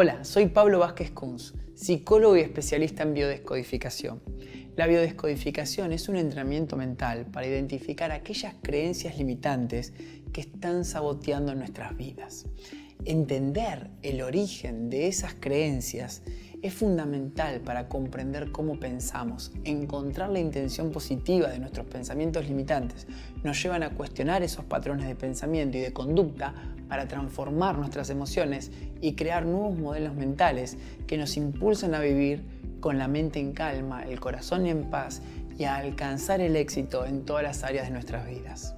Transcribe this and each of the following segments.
Hola, soy Pablo Vázquez Kunz, psicólogo y especialista en biodescodificación. La biodescodificación es un entrenamiento mental para identificar aquellas creencias limitantes que están saboteando nuestras vidas. Entender el origen de esas creencias es fundamental para comprender cómo pensamos. Encontrar la intención positiva de nuestros pensamientos limitantes nos llevan a cuestionar esos patrones de pensamiento y de conducta para transformar nuestras emociones y crear nuevos modelos mentales que nos impulsan a vivir con la mente en calma, el corazón en paz y a alcanzar el éxito en todas las áreas de nuestras vidas.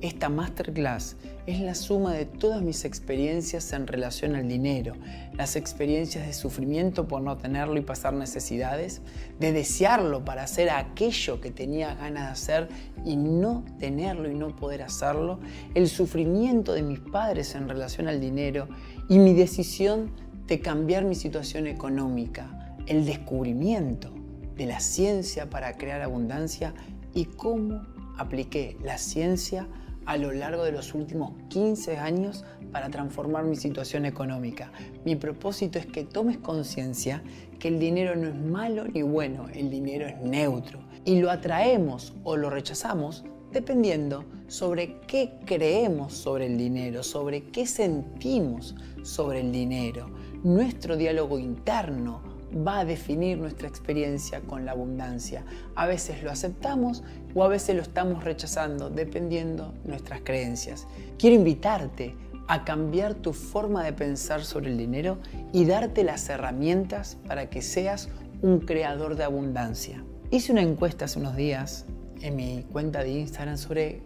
Esta masterclass es la suma de todas mis experiencias en relación al dinero, las experiencias de sufrimiento por no tenerlo y pasar necesidades, de desearlo para hacer aquello que tenía ganas de hacer y no tenerlo y no poder hacerlo, el sufrimiento de mis padres en relación al dinero y mi decisión de cambiar mi situación económica, el descubrimiento de la ciencia para crear abundancia y cómo apliqué la ciencia a lo largo de los últimos 15 años para transformar mi situación económica. Mi propósito es que tomes conciencia que el dinero no es malo ni bueno, el dinero es neutro y lo atraemos o lo rechazamos dependiendo sobre qué creemos sobre el dinero, sobre qué sentimos sobre el dinero. Nuestro diálogo interno va a definir nuestra experiencia con la abundancia. A veces lo aceptamos o a veces lo estamos rechazando, dependiendo nuestras creencias. Quiero invitarte a cambiar tu forma de pensar sobre el dinero y darte las herramientas para que seas un creador de abundancia. Hice una encuesta hace unos días en mi cuenta de Instagram sobre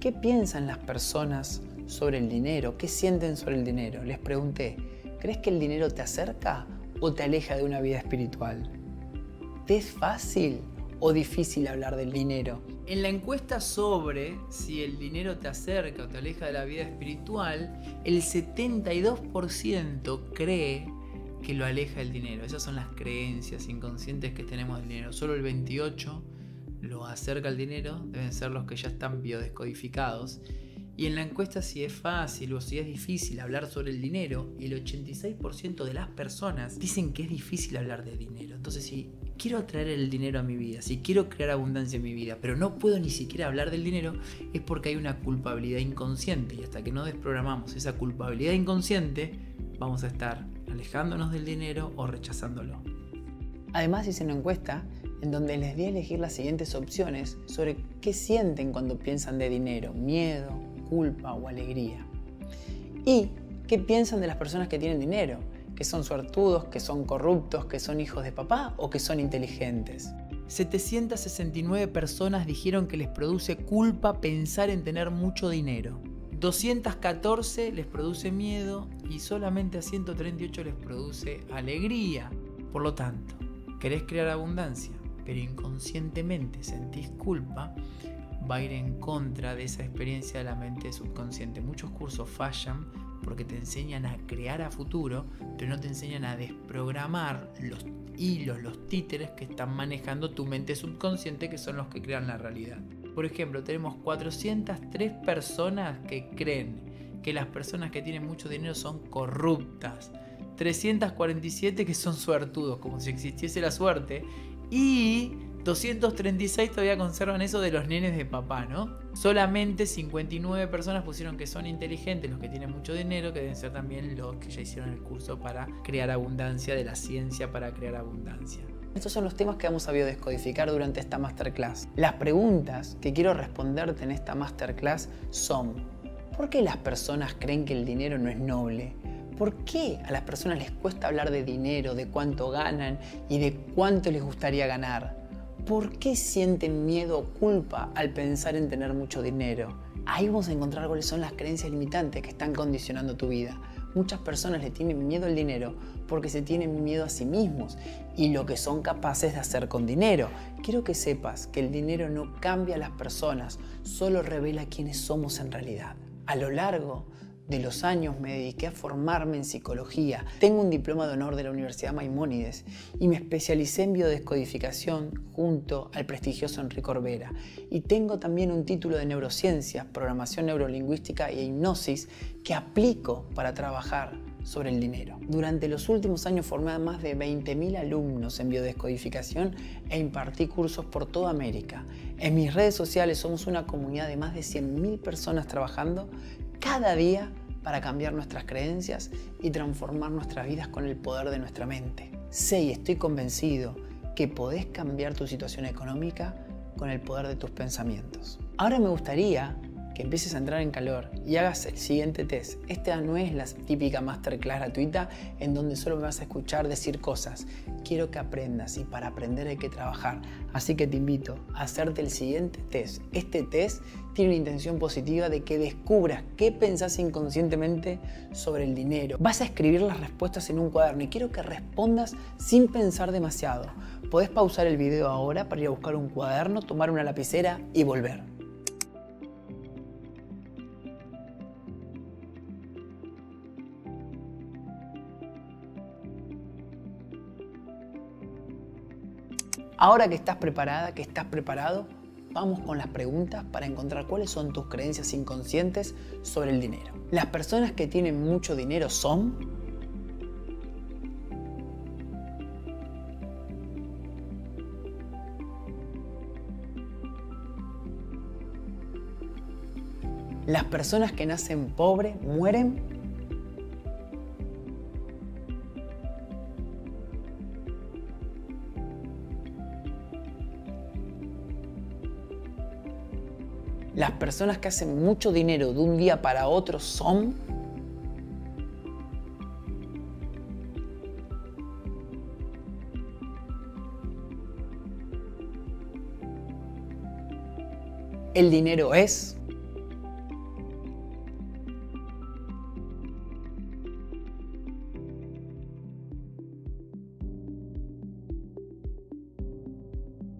qué piensan las personas sobre el dinero, qué sienten sobre el dinero. Les pregunté, ¿crees que el dinero te acerca o te aleja de una vida espiritual? ¿Te es fácil o difícil hablar del dinero? En la encuesta sobre si el dinero te acerca o te aleja de la vida espiritual, el 72% cree que lo aleja el dinero. Esas son las creencias inconscientes que tenemos del dinero. Solo el 28% lo acerca al dinero, deben ser los que ya están biodescodificados y en la encuesta si es fácil o si es difícil hablar sobre el dinero, el 86% de las personas dicen que es difícil hablar de dinero. Entonces si quiero atraer el dinero a mi vida, si quiero crear abundancia en mi vida, pero no puedo ni siquiera hablar del dinero, es porque hay una culpabilidad inconsciente. Y hasta que no desprogramamos esa culpabilidad inconsciente, vamos a estar alejándonos del dinero o rechazándolo. Además hice una encuesta en donde les di a elegir las siguientes opciones sobre qué sienten cuando piensan de dinero, miedo, culpa o alegría. Y qué piensan de las personas que tienen dinero, que son suertudos, que son corruptos, que son hijos de papá o que son inteligentes. 769 personas dijeron que les produce culpa pensar en tener mucho dinero. 214 les produce miedo y solamente a 138 les produce alegría. Por lo tanto, querés crear abundancia, pero inconscientemente sentís culpa, va a ir en contra de esa experiencia de la mente subconsciente. Muchos cursos fallan porque te enseñan a crear a futuro, pero no te enseñan a desprogramar los hilos, los títeres que están manejando tu mente subconsciente, que son los que crean la realidad. Por ejemplo, tenemos 403 personas que creen que las personas que tienen mucho dinero son corruptas. 347 que son suertudos, como si existiese la suerte. Y 236 todavía conservan eso de los nenes de papá, ¿no? Solamente 59 personas pusieron que son inteligentes, los que tienen mucho dinero, que deben ser también los que ya hicieron el curso para crear abundancia, de la ciencia para crear abundancia. Estos son los temas que vamos a biodescodificar durante esta masterclass. Las preguntas que quiero responderte en esta masterclass son, ¿por qué las personas creen que el dinero no es noble? ¿Por qué a las personas les cuesta hablar de dinero, de cuánto ganan y de cuánto les gustaría ganar? ¿Por qué sienten miedo o culpa al pensar en tener mucho dinero? Ahí vamos a encontrar cuáles son las creencias limitantes que están condicionando tu vida. Muchas personas le tienen miedo al dinero porque se tienen miedo a sí mismos y lo que son capaces de hacer con dinero. Quiero que sepas que el dinero no cambia a las personas, solo revela quiénes somos en realidad. A lo largo de los años me dediqué a formarme en psicología. Tengo un diploma de honor de la Universidad Maimónides y me especialicé en biodescodificación junto al prestigioso Enrique Orbera. Y tengo también un título de neurociencias, programación neurolingüística e hipnosis que aplico para trabajar sobre el dinero. Durante los últimos años formé a más de 20.000 alumnos en biodescodificación e impartí cursos por toda América. En mis redes sociales somos una comunidad de más de 100.000 personas trabajando cada día para cambiar nuestras creencias y transformar nuestras vidas con el poder de nuestra mente. Sé y estoy convencido que podés cambiar tu situación económica con el poder de tus pensamientos. Ahora me gustaría que empieces a entrar en calor y hagas el siguiente test. Esta no es la típica masterclass gratuita en donde solo me vas a escuchar decir cosas. Quiero que aprendas y para aprender hay que trabajar. Así que te invito a hacerte el siguiente test. Este test tiene una intención positiva de que descubras qué pensás inconscientemente sobre el dinero. Vas a escribir las respuestas en un cuaderno y quiero que respondas sin pensar demasiado. Podés pausar el video ahora para ir a buscar un cuaderno, tomar una lapicera y volver. Ahora que estás preparada, que estás preparado, vamos con las preguntas para encontrar cuáles son tus creencias inconscientes sobre el dinero. Las personas que tienen mucho dinero son... Las personas que nacen pobres mueren personas que hacen mucho dinero de un día para otro son El dinero es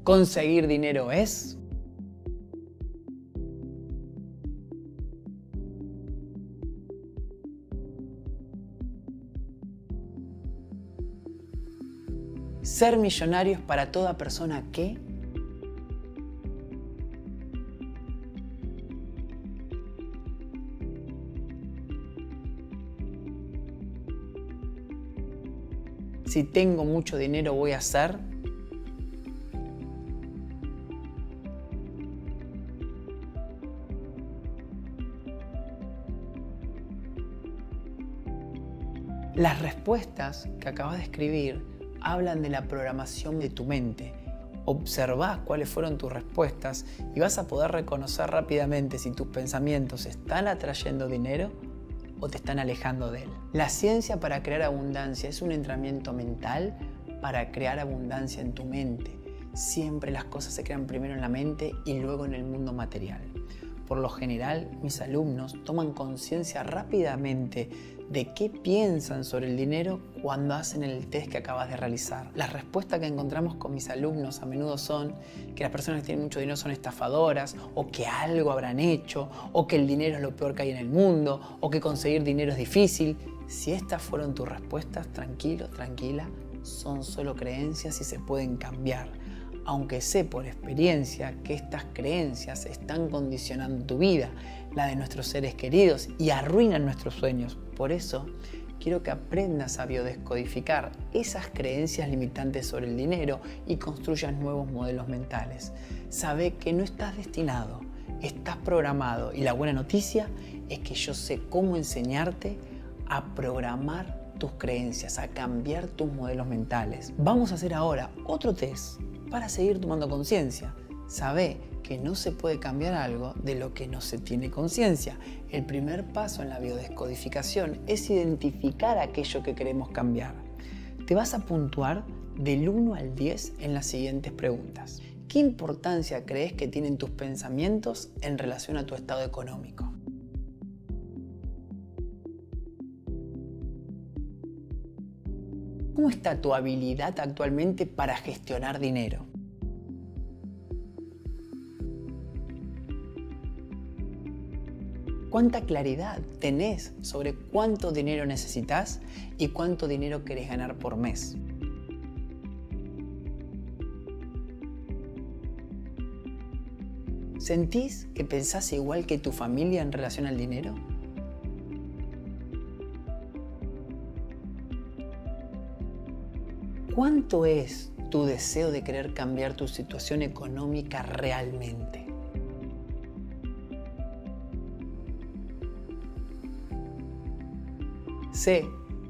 Conseguir dinero es Ser millonarios para toda persona que si tengo mucho dinero voy a hacer. Las respuestas que acabas de escribir hablan de la programación de tu mente. Observa cuáles fueron tus respuestas y vas a poder reconocer rápidamente si tus pensamientos están atrayendo dinero o te están alejando de él. La ciencia para crear abundancia es un entrenamiento mental para crear abundancia en tu mente. Siempre las cosas se crean primero en la mente y luego en el mundo material. Por lo general, mis alumnos toman conciencia rápidamente de qué piensan sobre el dinero cuando hacen el test que acabas de realizar. Las respuestas que encontramos con mis alumnos a menudo son que las personas que tienen mucho dinero son estafadoras, o que algo habrán hecho, o que el dinero es lo peor que hay en el mundo, o que conseguir dinero es difícil. Si estas fueron tus respuestas, tranquilo, tranquila, son solo creencias y se pueden cambiar aunque sé por experiencia que estas creencias están condicionando tu vida, la de nuestros seres queridos y arruinan nuestros sueños. Por eso, quiero que aprendas a biodescodificar esas creencias limitantes sobre el dinero y construyas nuevos modelos mentales. Sabe que no estás destinado, estás programado y la buena noticia es que yo sé cómo enseñarte a programar tus creencias, a cambiar tus modelos mentales. Vamos a hacer ahora otro test para seguir tomando conciencia. Sabe que no se puede cambiar algo de lo que no se tiene conciencia. El primer paso en la biodescodificación es identificar aquello que queremos cambiar. Te vas a puntuar del 1 al 10 en las siguientes preguntas. ¿Qué importancia crees que tienen tus pensamientos en relación a tu estado económico? ¿Cómo está tu habilidad actualmente para gestionar dinero? ¿Cuánta claridad tenés sobre cuánto dinero necesitas y cuánto dinero querés ganar por mes? ¿Sentís que pensás igual que tu familia en relación al dinero? ¿Cuánto es tu deseo de querer cambiar tu situación económica realmente? Sé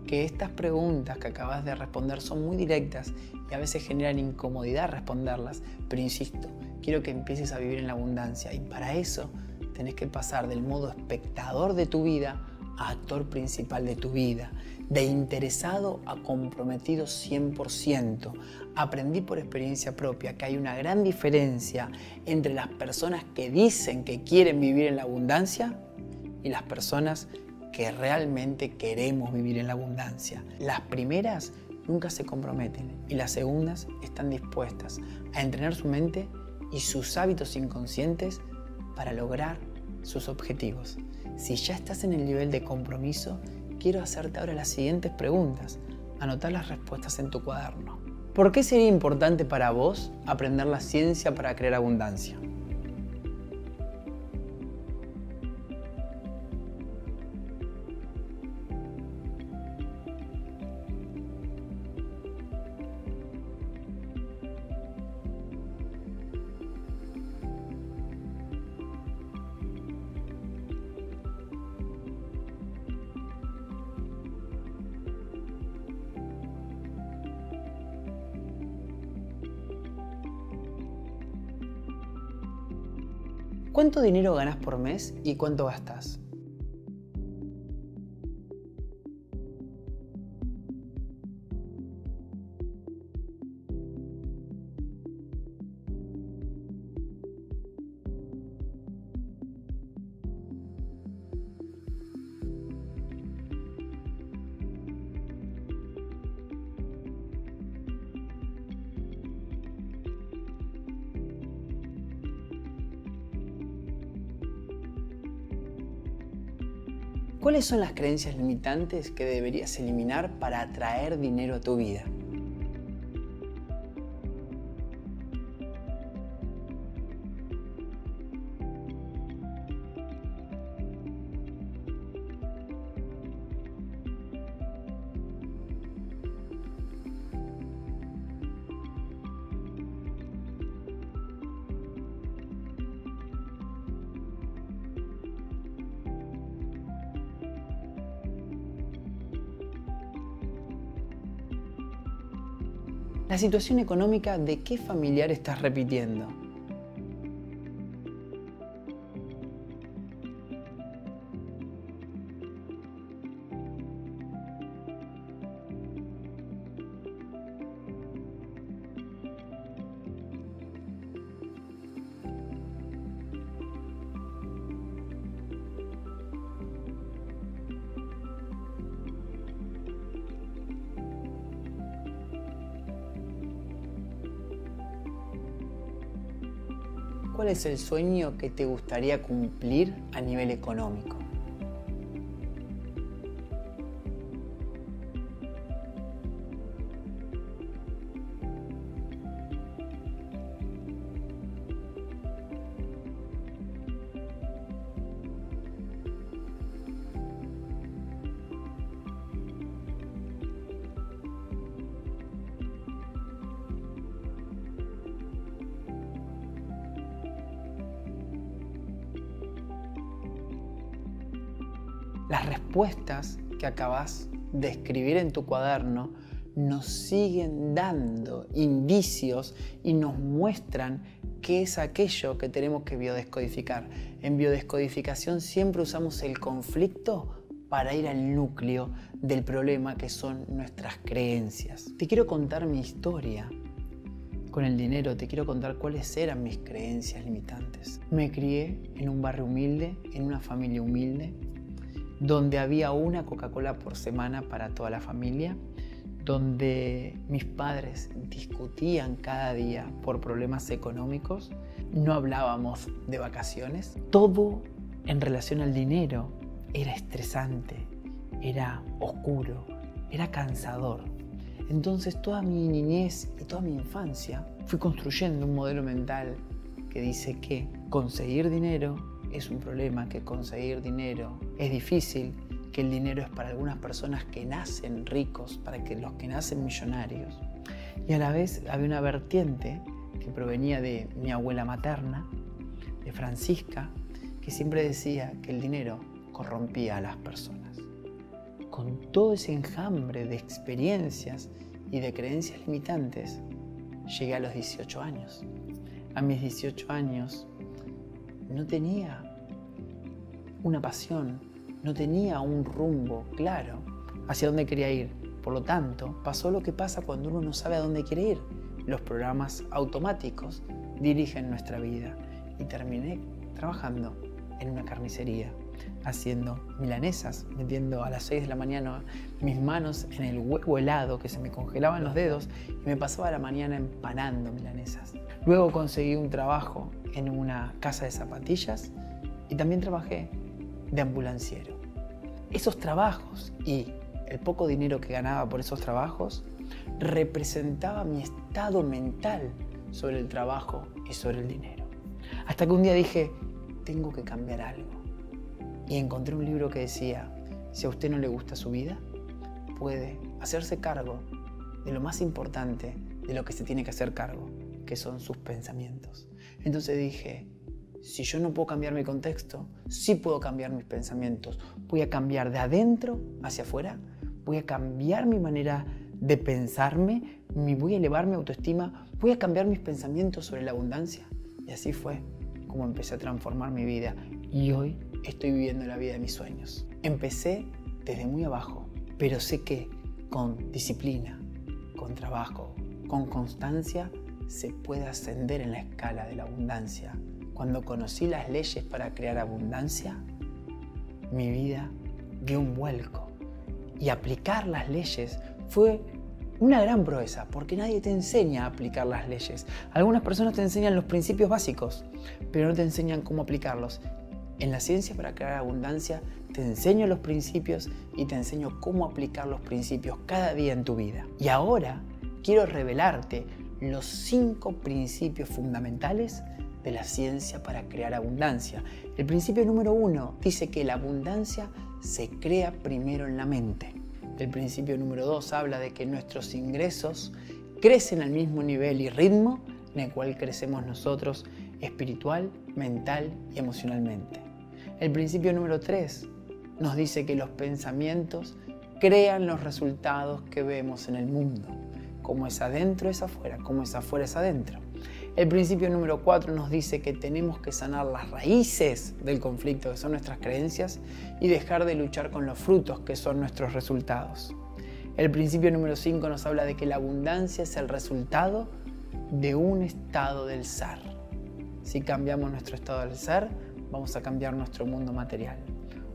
que estas preguntas que acabas de responder son muy directas y a veces generan incomodidad responderlas, pero insisto, quiero que empieces a vivir en la abundancia y para eso tenés que pasar del modo espectador de tu vida a actor principal de tu vida, de interesado a comprometido 100%. Aprendí por experiencia propia que hay una gran diferencia entre las personas que dicen que quieren vivir en la abundancia y las personas que realmente queremos vivir en la abundancia. Las primeras nunca se comprometen y las segundas están dispuestas a entrenar su mente y sus hábitos inconscientes para lograr sus objetivos. Si ya estás en el nivel de compromiso, quiero hacerte ahora las siguientes preguntas. Anotar las respuestas en tu cuaderno. ¿Por qué sería importante para vos aprender la ciencia para crear abundancia? ¿Cuánto dinero ganas por mes y cuánto gastas? ¿Cuáles son las creencias limitantes que deberías eliminar para atraer dinero a tu vida? La situación económica de qué familiar estás repitiendo. Es el sueño que te gustaría cumplir a nivel económico? Que acabas de escribir en tu cuaderno nos siguen dando indicios y nos muestran qué es aquello que tenemos que biodescodificar. En biodescodificación siempre usamos el conflicto para ir al núcleo del problema que son nuestras creencias. Te quiero contar mi historia con el dinero, te quiero contar cuáles eran mis creencias limitantes. Me crié en un barrio humilde, en una familia humilde, donde había una Coca-Cola por semana para toda la familia, donde mis padres discutían cada día por problemas económicos, no hablábamos de vacaciones, todo en relación al dinero era estresante, era oscuro, era cansador. Entonces toda mi niñez y toda mi infancia fui construyendo un modelo mental que dice que conseguir dinero es un problema, que conseguir dinero es difícil, que el dinero es para algunas personas que nacen ricos, para que los que nacen millonarios. Y a la vez había una vertiente que provenía de mi abuela materna, de Francisca, que siempre decía que el dinero corrompía a las personas. Con todo ese enjambre de experiencias y de creencias limitantes, llegué a los 18 años. A mis 18 años no tenía una pasión, no tenía un rumbo claro hacia dónde quería ir. Por lo tanto, pasó lo que pasa cuando uno no sabe a dónde quiere ir. Los programas automáticos dirigen nuestra vida y terminé trabajando en una carnicería, haciendo milanesas, metiendo a las 6 de la mañana mis manos en el huevo helado que se me congelaban los dedos y me pasaba la mañana empanando milanesas. Luego conseguí un trabajo en una casa de zapatillas y también trabajé de ambulanciero. Esos trabajos y el poco dinero que ganaba por esos trabajos representaba mi estado mental sobre el trabajo y sobre el dinero. Hasta que un día dije, tengo que cambiar algo. Y encontré un libro que decía, si a usted no le gusta su vida, puede hacerse cargo de lo más importante de lo que se tiene que hacer cargo, que son sus pensamientos. Entonces dije, si yo no puedo cambiar mi contexto, sí puedo cambiar mis pensamientos. Voy a cambiar de adentro hacia afuera, voy a cambiar mi manera de pensarme, voy a elevar mi autoestima, voy a cambiar mis pensamientos sobre la abundancia. Y así fue como empecé a transformar mi vida y hoy estoy viviendo la vida de mis sueños. Empecé desde muy abajo, pero sé que con disciplina, con trabajo, con constancia, se puede ascender en la escala de la abundancia. Cuando conocí las leyes para crear abundancia, mi vida dio un vuelco. Y aplicar las leyes fue una gran proeza, porque nadie te enseña a aplicar las leyes. Algunas personas te enseñan los principios básicos, pero no te enseñan cómo aplicarlos. En la ciencia para crear abundancia te enseño los principios y te enseño cómo aplicar los principios cada día en tu vida. Y ahora quiero revelarte los cinco principios fundamentales de la ciencia para crear abundancia. El principio número uno dice que la abundancia se crea primero en la mente. El principio número 2 habla de que nuestros ingresos crecen al mismo nivel y ritmo en el cual crecemos nosotros espiritual, mental y emocionalmente. El principio número 3 nos dice que los pensamientos crean los resultados que vemos en el mundo. Como es adentro es afuera, como es afuera es adentro. El principio número 4 nos dice que tenemos que sanar las raíces del conflicto, que son nuestras creencias, y dejar de luchar con los frutos, que son nuestros resultados. El principio número 5 nos habla de que la abundancia es el resultado de un estado del ser. Si cambiamos nuestro estado del ser, vamos a cambiar nuestro mundo material.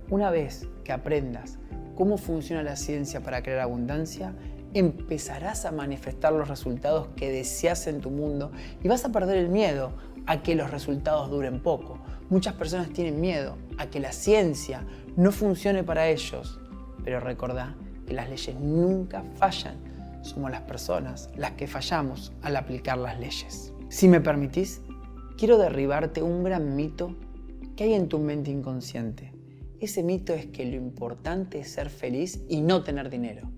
Una vez que aprendas cómo funciona la ciencia para crear abundancia, empezarás a manifestar los resultados que deseas en tu mundo y vas a perder el miedo a que los resultados duren poco. Muchas personas tienen miedo a que la ciencia no funcione para ellos, pero recordá que las leyes nunca fallan. Somos las personas las que fallamos al aplicar las leyes. Si me permitís, quiero derribarte un gran mito que hay en tu mente inconsciente. Ese mito es que lo importante es ser feliz y no tener dinero.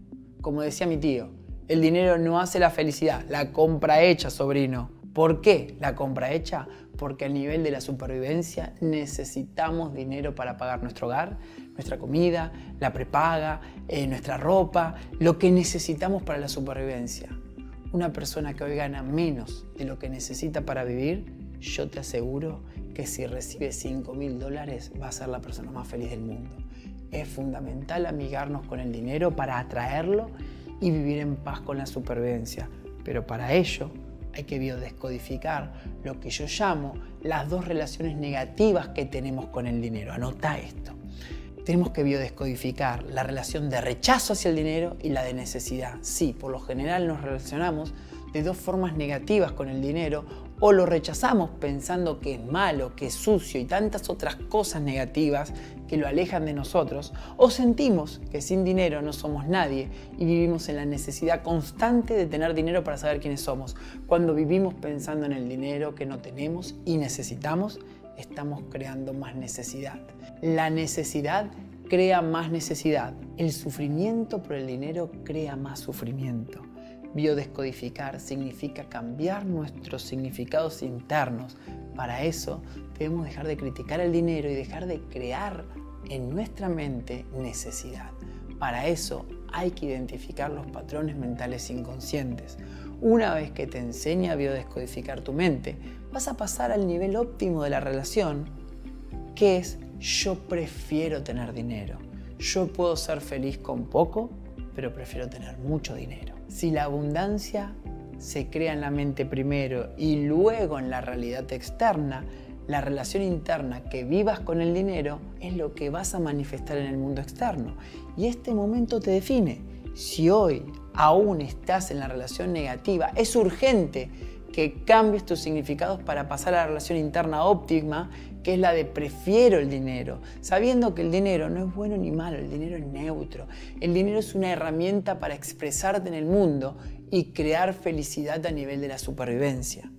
Como decía mi tío, el dinero no hace la felicidad, la compra hecha, sobrino. ¿Por qué la compra hecha? Porque a nivel de la supervivencia necesitamos dinero para pagar nuestro hogar, nuestra comida, la prepaga, eh, nuestra ropa, lo que necesitamos para la supervivencia. Una persona que hoy gana menos de lo que necesita para vivir, yo te aseguro que si recibe 5 mil dólares va a ser la persona más feliz del mundo es fundamental amigarnos con el dinero para atraerlo y vivir en paz con la supervivencia. Pero para ello hay que biodescodificar lo que yo llamo las dos relaciones negativas que tenemos con el dinero. Anota esto. Tenemos que biodescodificar la relación de rechazo hacia el dinero y la de necesidad. Sí, por lo general nos relacionamos de dos formas negativas con el dinero o lo rechazamos pensando que es malo, que es sucio y tantas otras cosas negativas que lo alejan de nosotros, o sentimos que sin dinero no somos nadie y vivimos en la necesidad constante de tener dinero para saber quiénes somos. Cuando vivimos pensando en el dinero que no tenemos y necesitamos, estamos creando más necesidad. La necesidad crea más necesidad. El sufrimiento por el dinero crea más sufrimiento. Biodescodificar significa cambiar nuestros significados internos. Para eso debemos dejar de criticar el dinero y dejar de crear en nuestra mente necesidad. Para eso hay que identificar los patrones mentales inconscientes. Una vez que te enseña a biodescodificar tu mente, vas a pasar al nivel óptimo de la relación, que es yo prefiero tener dinero. Yo puedo ser feliz con poco, pero prefiero tener mucho dinero. Si la abundancia se crea en la mente primero y luego en la realidad externa, la relación interna que vivas con el dinero es lo que vas a manifestar en el mundo externo. Y este momento te define. Si hoy aún estás en la relación negativa, es urgente que cambies tus significados para pasar a la relación interna óptima, que es la de prefiero el dinero, sabiendo que el dinero no es bueno ni malo, el dinero es neutro. El dinero es una herramienta para expresarte en el mundo y crear felicidad a nivel de la supervivencia.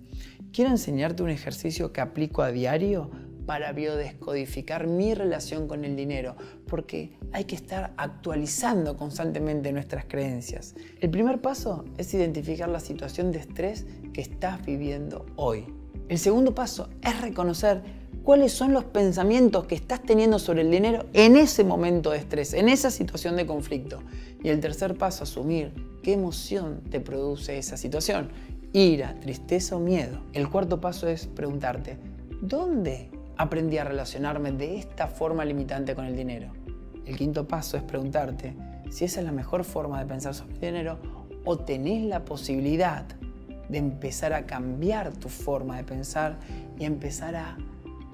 Quiero enseñarte un ejercicio que aplico a diario para biodescodificar mi relación con el dinero, porque hay que estar actualizando constantemente nuestras creencias. El primer paso es identificar la situación de estrés que estás viviendo hoy. El segundo paso es reconocer cuáles son los pensamientos que estás teniendo sobre el dinero en ese momento de estrés, en esa situación de conflicto. Y el tercer paso, asumir qué emoción te produce esa situación ira, tristeza o miedo. El cuarto paso es preguntarte, ¿dónde aprendí a relacionarme de esta forma limitante con el dinero? El quinto paso es preguntarte si esa es la mejor forma de pensar sobre el dinero o tenés la posibilidad de empezar a cambiar tu forma de pensar y empezar a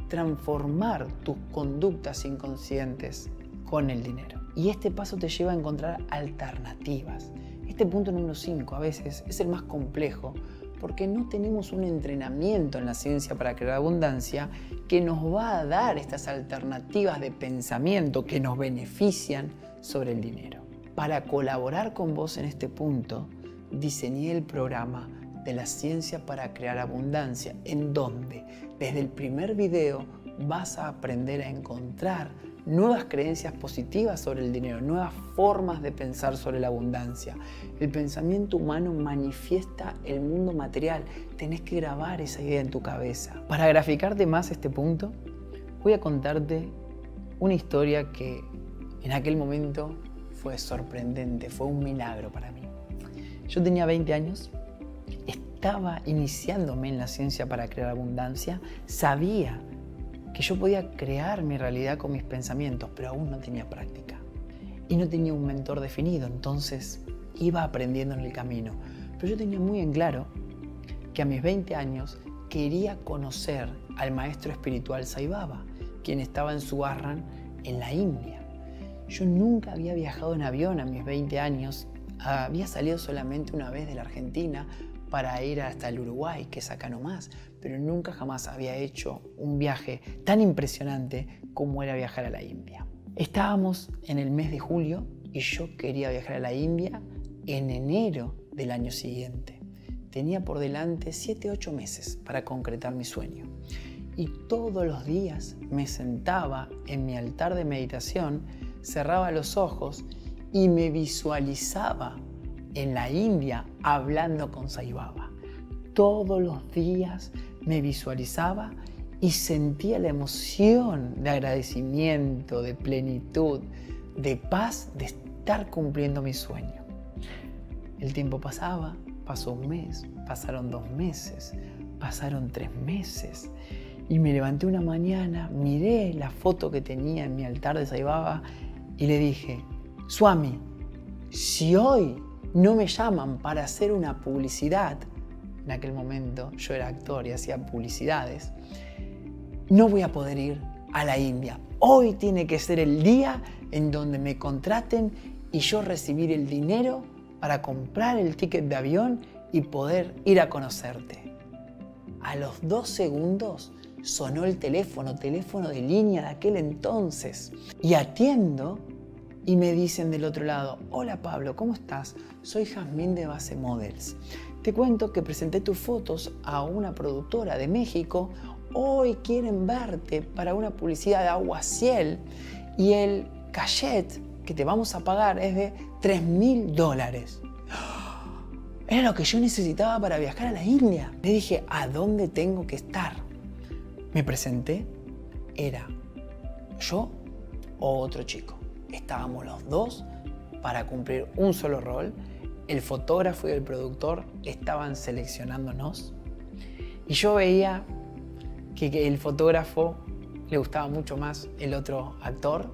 transformar tus conductas inconscientes con el dinero. Y este paso te lleva a encontrar alternativas. Este punto número 5 a veces es el más complejo porque no tenemos un entrenamiento en la ciencia para crear abundancia que nos va a dar estas alternativas de pensamiento que nos benefician sobre el dinero. Para colaborar con vos en este punto, diseñé el programa de la ciencia para crear abundancia, en donde desde el primer video vas a aprender a encontrar nuevas creencias positivas sobre el dinero, nuevas formas de pensar sobre la abundancia. El pensamiento humano manifiesta el mundo material. Tenés que grabar esa idea en tu cabeza. Para graficarte más este punto, voy a contarte una historia que en aquel momento fue sorprendente, fue un milagro para mí. Yo tenía 20 años, estaba iniciándome en la ciencia para crear abundancia, sabía que yo podía crear mi realidad con mis pensamientos, pero aún no tenía práctica. Y no tenía un mentor definido, entonces iba aprendiendo en el camino. Pero yo tenía muy en claro que a mis 20 años quería conocer al maestro espiritual Sai Baba, quien estaba en Subarran, en la India. Yo nunca había viajado en avión a mis 20 años, había salido solamente una vez de la Argentina para ir hasta el Uruguay, que es acá nomás, pero nunca jamás había hecho un viaje tan impresionante como era viajar a la India. Estábamos en el mes de julio y yo quería viajar a la India en enero del año siguiente. Tenía por delante 7-8 meses para concretar mi sueño. Y todos los días me sentaba en mi altar de meditación, cerraba los ojos y me visualizaba en la India hablando con Sai Baba. Todos los días me visualizaba y sentía la emoción de agradecimiento, de plenitud, de paz, de estar cumpliendo mi sueño. El tiempo pasaba, pasó un mes, pasaron dos meses, pasaron tres meses. Y me levanté una mañana, miré la foto que tenía en mi altar de Saibaba y le dije, Swami, si hoy no me llaman para hacer una publicidad, en aquel momento yo era actor y hacía publicidades, no voy a poder ir a la India. Hoy tiene que ser el día en donde me contraten y yo recibir el dinero para comprar el ticket de avión y poder ir a conocerte. A los dos segundos sonó el teléfono, teléfono de línea de aquel entonces, y atiendo y me dicen del otro lado, hola Pablo, ¿cómo estás? Soy Jazmín de Base Models. Te cuento que presenté tus fotos a una productora de México. Hoy quieren verte para una publicidad de agua ciel y el cachet que te vamos a pagar es de 3 mil dólares. Era lo que yo necesitaba para viajar a la India. Le dije, ¿a dónde tengo que estar? Me presenté, era yo o otro chico. Estábamos los dos para cumplir un solo rol. El fotógrafo y el productor estaban seleccionándonos. Y yo veía que el fotógrafo le gustaba mucho más el otro actor.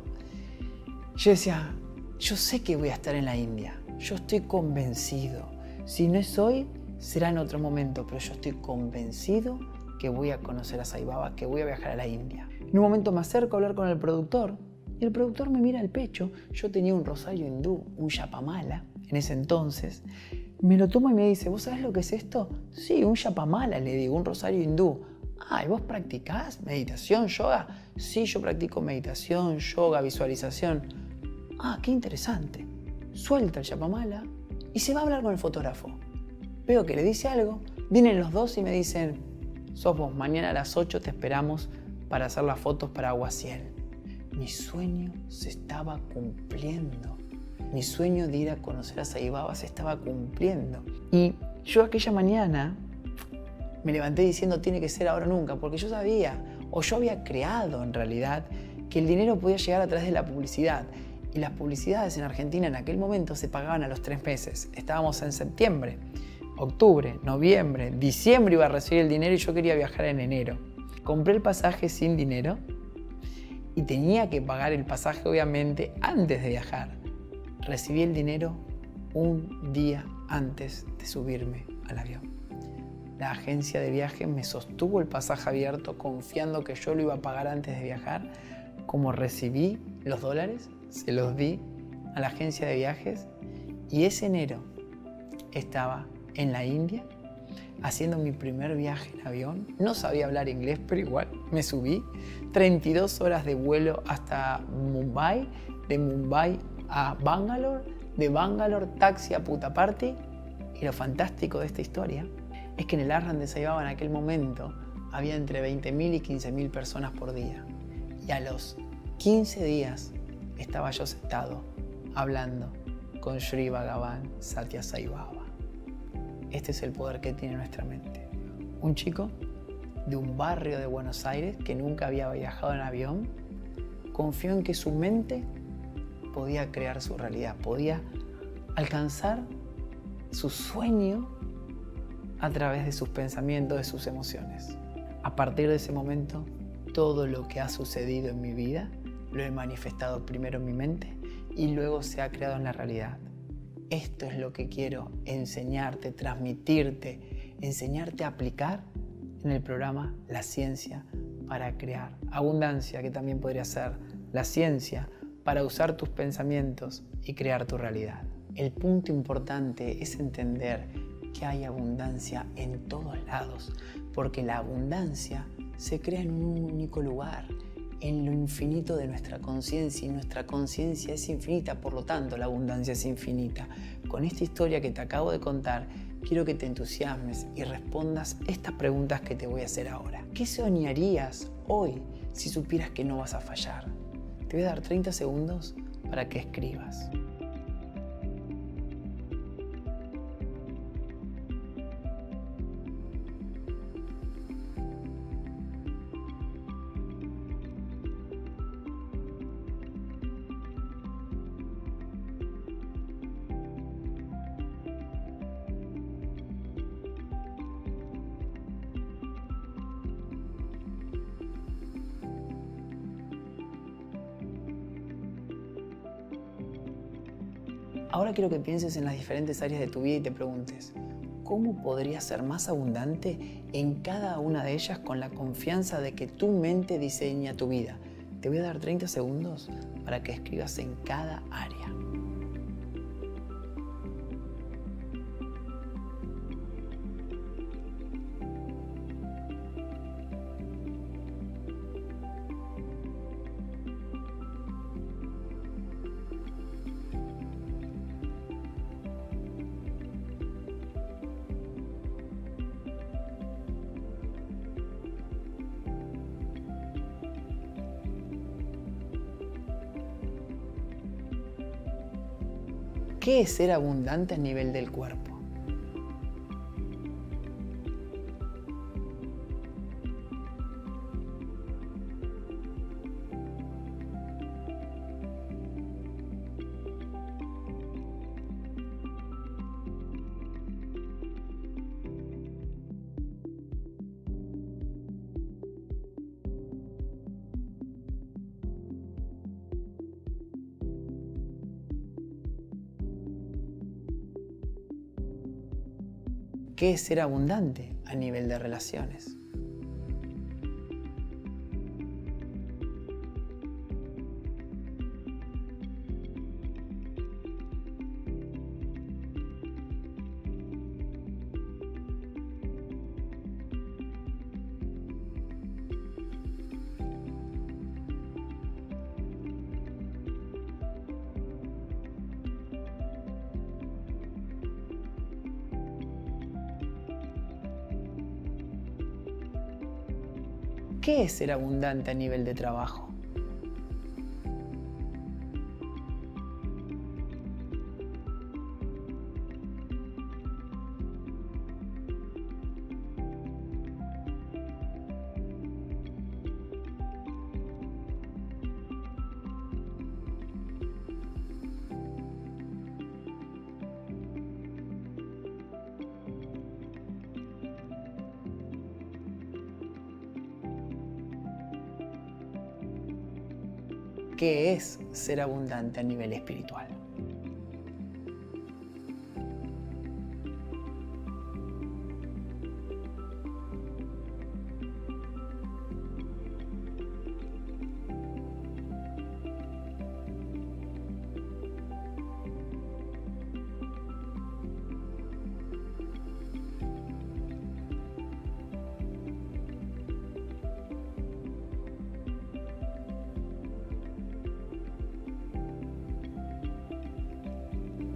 Yo decía, yo sé que voy a estar en la India. Yo estoy convencido. Si no es hoy, será en otro momento, pero yo estoy convencido que voy a conocer a Saibaba, que voy a viajar a la India. En un momento me acerco hablar con el productor y el productor me mira al pecho. Yo tenía un rosario hindú, un yapamala, en ese entonces. Me lo toma y me dice, ¿vos sabés lo que es esto? Sí, un yapamala, le digo, un rosario hindú. Ah, ¿y vos practicás meditación, yoga? Sí, yo practico meditación, yoga, visualización. Ah, qué interesante. Suelta el yapamala y se va a hablar con el fotógrafo. Veo que le dice algo, vienen los dos y me dicen, sos vos, mañana a las 8 te esperamos para hacer las fotos para Aguaciel. Mi sueño se estaba cumpliendo. Mi sueño de ir a conocer a Saibaba se estaba cumpliendo. Y yo aquella mañana me levanté diciendo tiene que ser ahora o nunca, porque yo sabía, o yo había creado en realidad, que el dinero podía llegar a través de la publicidad. Y las publicidades en Argentina en aquel momento se pagaban a los tres meses. Estábamos en septiembre, octubre, noviembre, diciembre iba a recibir el dinero y yo quería viajar en enero. Compré el pasaje sin dinero y tenía que pagar el pasaje obviamente antes de viajar. Recibí el dinero un día antes de subirme al avión. La agencia de viaje me sostuvo el pasaje abierto confiando que yo lo iba a pagar antes de viajar. Como recibí los dólares, se los di a la agencia de viajes y ese enero estaba en la India haciendo mi primer viaje en avión. No sabía hablar inglés, pero igual me subí. 32 horas de vuelo hasta Mumbai, de Mumbai a Bangalore, de Bangalore taxi a Puttaparthi. Y lo fantástico de esta historia es que en el Arran de Saibaba en aquel momento había entre 20.000 y 15.000 personas por día. Y a los 15 días estaba yo sentado hablando con Sri Bhagavan Satya Saibaba. Este es el poder que tiene nuestra mente. Un chico de un barrio de Buenos Aires que nunca había viajado en avión confió en que su mente podía crear su realidad, podía alcanzar su sueño a través de sus pensamientos, de sus emociones. A partir de ese momento, todo lo que ha sucedido en mi vida lo he manifestado primero en mi mente y luego se ha creado en la realidad. Esto es lo que quiero enseñarte, transmitirte, enseñarte a aplicar en el programa La Ciencia para crear abundancia, que también podría ser la ciencia para usar tus pensamientos y crear tu realidad. El punto importante es entender que hay abundancia en todos lados, porque la abundancia se crea en un único lugar, en lo infinito de nuestra conciencia y nuestra conciencia es infinita, por lo tanto la abundancia es infinita. Con esta historia que te acabo de contar, quiero que te entusiasmes y respondas estas preguntas que te voy a hacer ahora. ¿Qué soñarías hoy si supieras que no vas a fallar? Te voy a dar 30 segundos para que escribas. Quiero que pienses en las diferentes áreas de tu vida y te preguntes, ¿cómo podrías ser más abundante en cada una de ellas con la confianza de que tu mente diseña tu vida? Te voy a dar 30 segundos para que escribas en cada área. ¿Qué es ser abundante a nivel del cuerpo? Qué es ser abundante a nivel de relaciones. Ser abundante a nivel de trabajo? Ser abundante a nivel espiritual.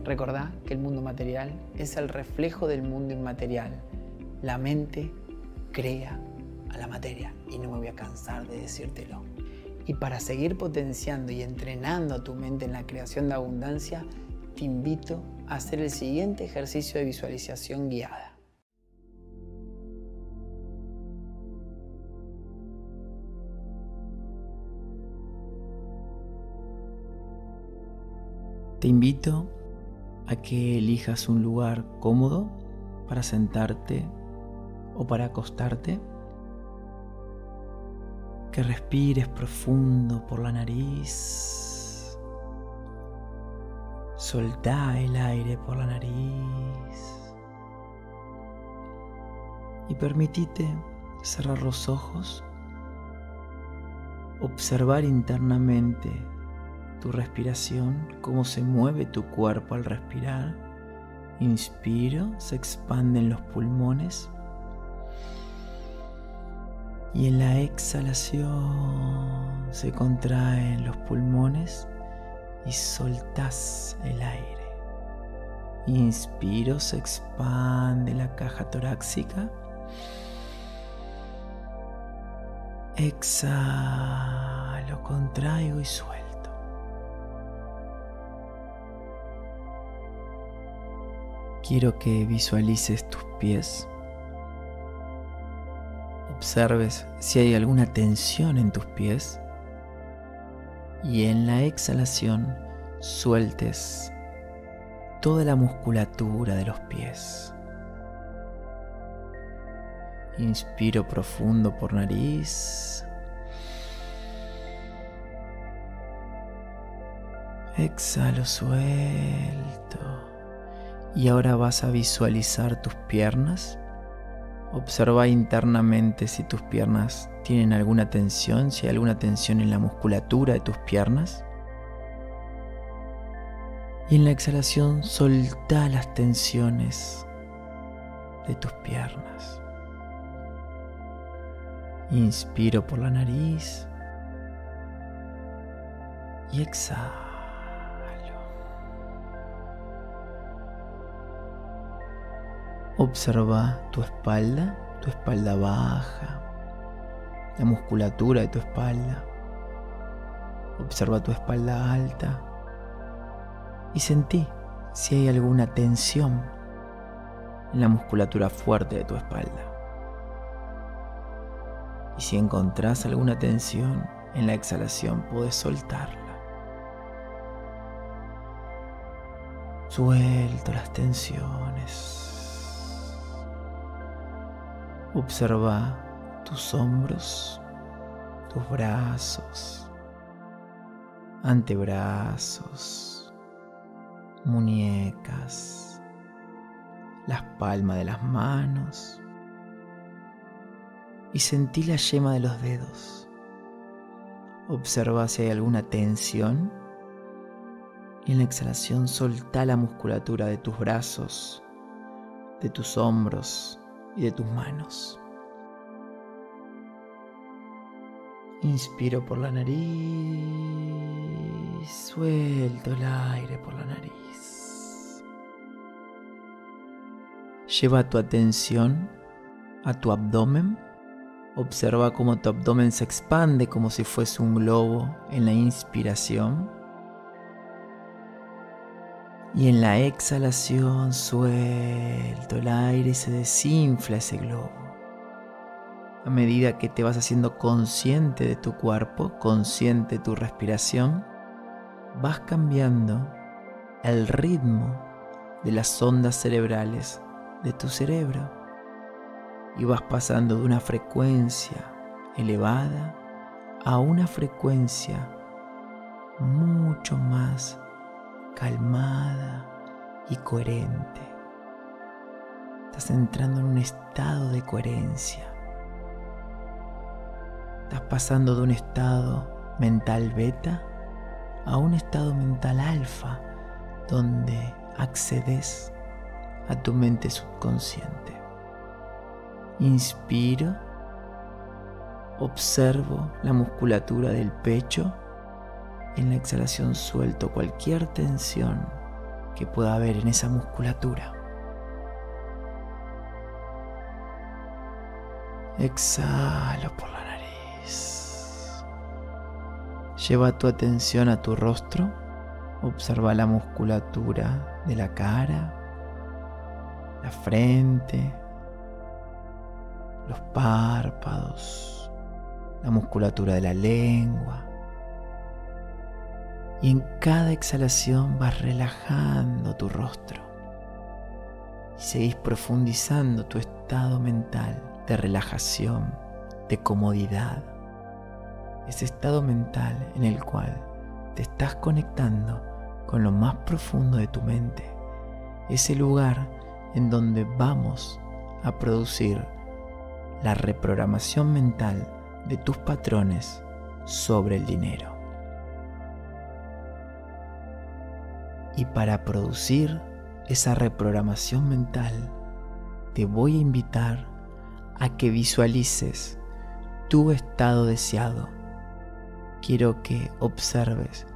Recordá que el mundo material es el reflejo del mundo inmaterial. La mente crea a la materia y no me voy a cansar de decírtelo. Y para seguir potenciando y entrenando a tu mente en la creación de abundancia, te invito a hacer el siguiente ejercicio de visualización guiada. Te invito a que elijas un lugar cómodo para sentarte o para acostarte. Que respires profundo por la nariz. Soltá el aire por la nariz. Y permitite cerrar los ojos. Observar internamente tu respiración, cómo se mueve tu cuerpo al respirar. Inspiro, se expanden los pulmones. Y en la exhalación se contraen los pulmones y soltas el aire. Inspiro, se expande la caja torácica. Exhalo, contraigo y suelto. Quiero que visualices tus pies. Observes si hay alguna tensión en tus pies. Y en la exhalación sueltes toda la musculatura de los pies. Inspiro profundo por nariz. Exhalo suelto. Y ahora vas a visualizar tus piernas. Observa internamente si tus piernas tienen alguna tensión, si hay alguna tensión en la musculatura de tus piernas. Y en la exhalación solta las tensiones de tus piernas. Inspiro por la nariz y exhalo. Observa tu espalda, tu espalda baja, la musculatura de tu espalda. Observa tu espalda alta y sentí si hay alguna tensión en la musculatura fuerte de tu espalda. Y si encontrás alguna tensión en la exhalación, puedes soltarla. Suelto las tensiones. Observa tus hombros, tus brazos, antebrazos, muñecas, las palmas de las manos y sentí la yema de los dedos. Observa si hay alguna tensión y en la exhalación solta la musculatura de tus brazos, de tus hombros y de tus manos. Inspiro por la nariz, suelto el aire por la nariz. Lleva tu atención a tu abdomen. Observa cómo tu abdomen se expande como si fuese un globo en la inspiración. Y en la exhalación suelto el aire y se desinfla ese globo. A medida que te vas haciendo consciente de tu cuerpo, consciente de tu respiración, vas cambiando el ritmo de las ondas cerebrales de tu cerebro y vas pasando de una frecuencia elevada a una frecuencia mucho más calmada y coherente. Estás entrando en un estado de coherencia. Estás pasando de un estado mental beta a un estado mental alfa donde accedes a tu mente subconsciente. Inspiro, observo la musculatura del pecho. En la exhalación suelto cualquier tensión que pueda haber en esa musculatura. Exhalo por la Lleva tu atención a tu rostro, observa la musculatura de la cara, la frente, los párpados, la musculatura de la lengua. Y en cada exhalación vas relajando tu rostro. Y seguís profundizando tu estado mental de relajación, de comodidad. Ese estado mental en el cual te estás conectando con lo más profundo de tu mente, ese lugar en donde vamos a producir la reprogramación mental de tus patrones sobre el dinero. Y para producir esa reprogramación mental, te voy a invitar a que visualices tu estado deseado quiero que observes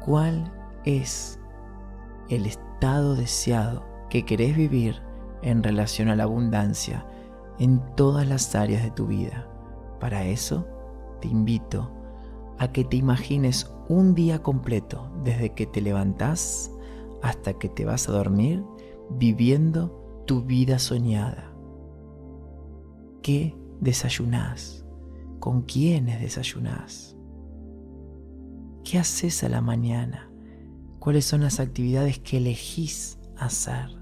cuál es el estado deseado que querés vivir en relación a la abundancia en todas las áreas de tu vida. Para eso te invito a que te imagines un día completo desde que te levantás hasta que te vas a dormir viviendo tu vida soñada. ¿Qué desayunás? ¿Con quiénes desayunás? ¿Qué haces a la mañana? ¿Cuáles son las actividades que elegís hacer?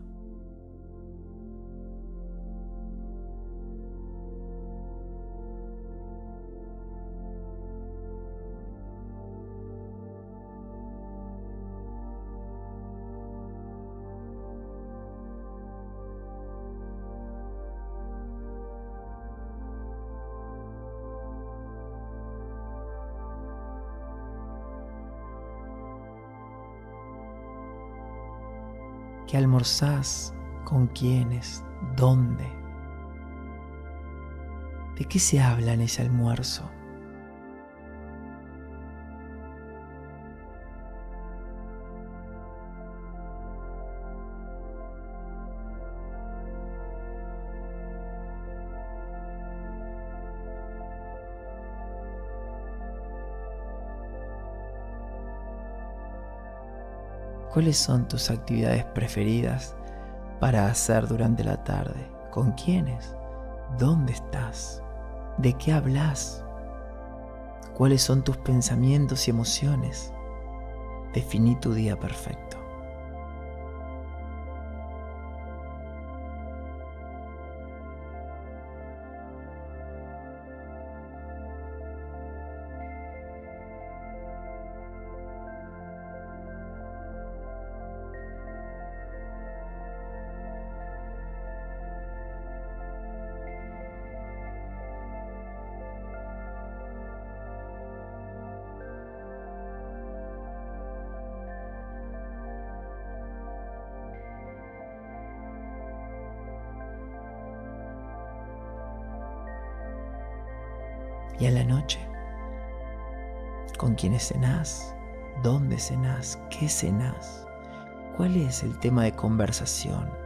Almorzás? ¿Con quiénes? ¿Dónde? ¿De qué se habla en ese almuerzo? ¿Cuáles son tus actividades preferidas para hacer durante la tarde? ¿Con quiénes? ¿Dónde estás? ¿De qué hablas? ¿Cuáles son tus pensamientos y emociones? Definí tu día perfecto. Cenás? ¿Dónde cenás? ¿Qué cenás? ¿Cuál es el tema de conversación?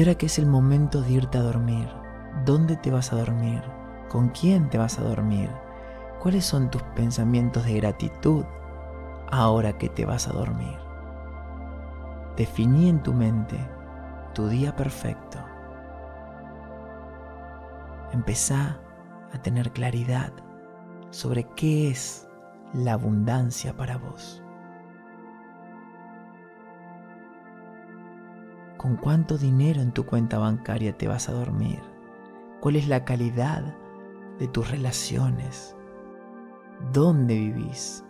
Y ahora que es el momento de irte a dormir, ¿dónde te vas a dormir? ¿Con quién te vas a dormir? ¿Cuáles son tus pensamientos de gratitud ahora que te vas a dormir? Definí en tu mente tu día perfecto. Empezá a tener claridad sobre qué es la abundancia para vos. ¿Con cuánto dinero en tu cuenta bancaria te vas a dormir? ¿Cuál es la calidad de tus relaciones? ¿Dónde vivís?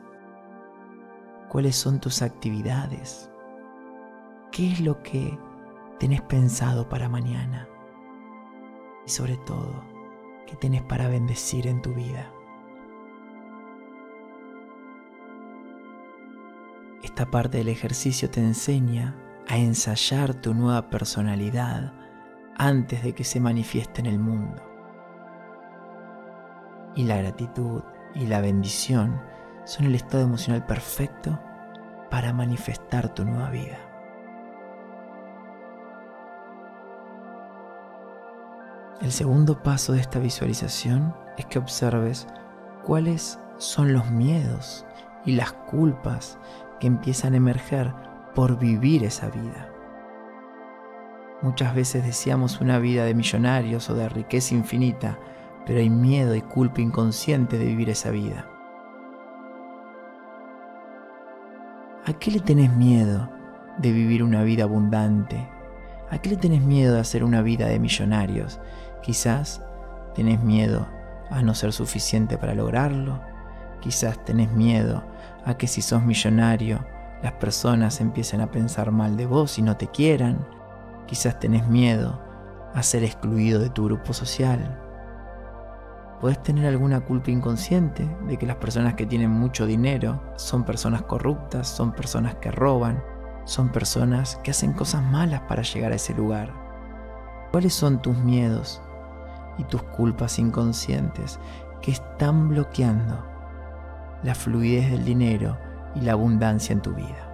¿Cuáles son tus actividades? ¿Qué es lo que tenés pensado para mañana? Y sobre todo, ¿qué tenés para bendecir en tu vida? Esta parte del ejercicio te enseña a ensayar tu nueva personalidad antes de que se manifieste en el mundo. Y la gratitud y la bendición son el estado emocional perfecto para manifestar tu nueva vida. El segundo paso de esta visualización es que observes cuáles son los miedos y las culpas que empiezan a emerger por vivir esa vida. Muchas veces deseamos una vida de millonarios o de riqueza infinita, pero hay miedo y culpa inconsciente de vivir esa vida. ¿A qué le tenés miedo de vivir una vida abundante? ¿A qué le tenés miedo de hacer una vida de millonarios? Quizás tenés miedo a no ser suficiente para lograrlo. Quizás tenés miedo a que si sos millonario las personas empiecen a pensar mal de vos y no te quieran. Quizás tenés miedo a ser excluido de tu grupo social. Puedes tener alguna culpa inconsciente de que las personas que tienen mucho dinero son personas corruptas, son personas que roban, son personas que hacen cosas malas para llegar a ese lugar. ¿Cuáles son tus miedos y tus culpas inconscientes que están bloqueando la fluidez del dinero y la abundancia en tu vida.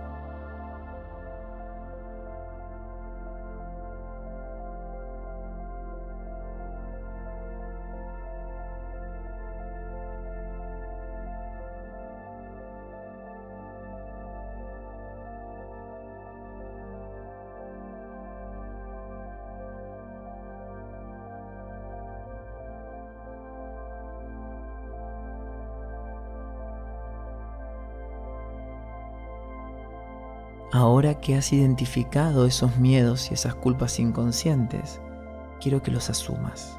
Ahora que has identificado esos miedos y esas culpas inconscientes, quiero que los asumas.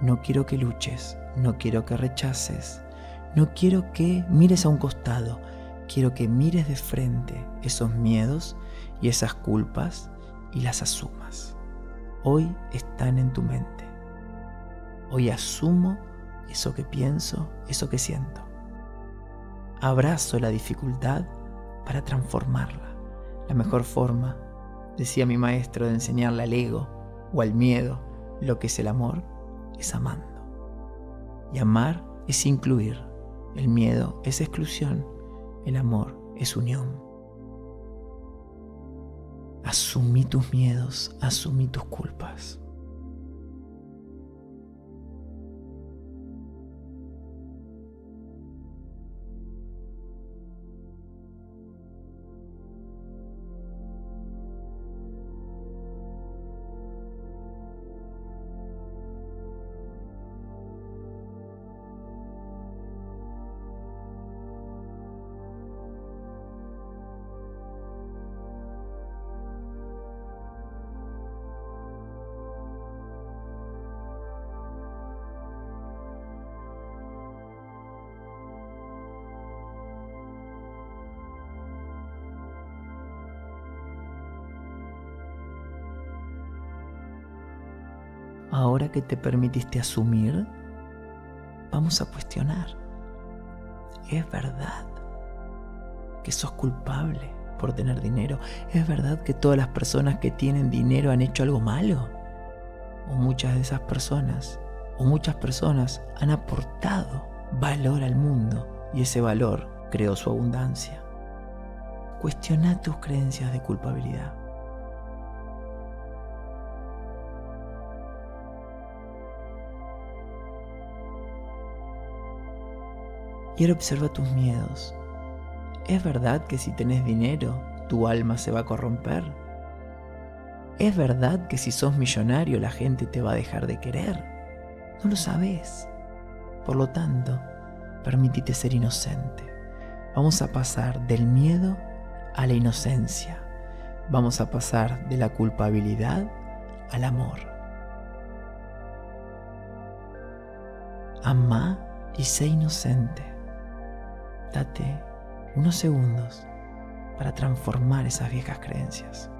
No quiero que luches, no quiero que rechaces, no quiero que mires a un costado, quiero que mires de frente esos miedos y esas culpas y las asumas. Hoy están en tu mente. Hoy asumo eso que pienso, eso que siento. Abrazo la dificultad para transformarla. La mejor forma, decía mi maestro, de enseñarle al ego o al miedo lo que es el amor, es amando. Y amar es incluir. El miedo es exclusión. El amor es unión. Asumí tus miedos, asumí tus culpas. Que te permitiste asumir, vamos a cuestionar. ¿Es verdad que sos culpable por tener dinero? ¿Es verdad que todas las personas que tienen dinero han hecho algo malo? ¿O muchas de esas personas, o muchas personas han aportado valor al mundo y ese valor creó su abundancia? Cuestiona tus creencias de culpabilidad. Y ahora observa tus miedos. ¿Es verdad que si tenés dinero, tu alma se va a corromper? ¿Es verdad que si sos millonario la gente te va a dejar de querer? No lo sabes. Por lo tanto, permítete ser inocente. Vamos a pasar del miedo a la inocencia. Vamos a pasar de la culpabilidad al amor. Ama y sé inocente. Date unos segundos para transformar esas viejas creencias.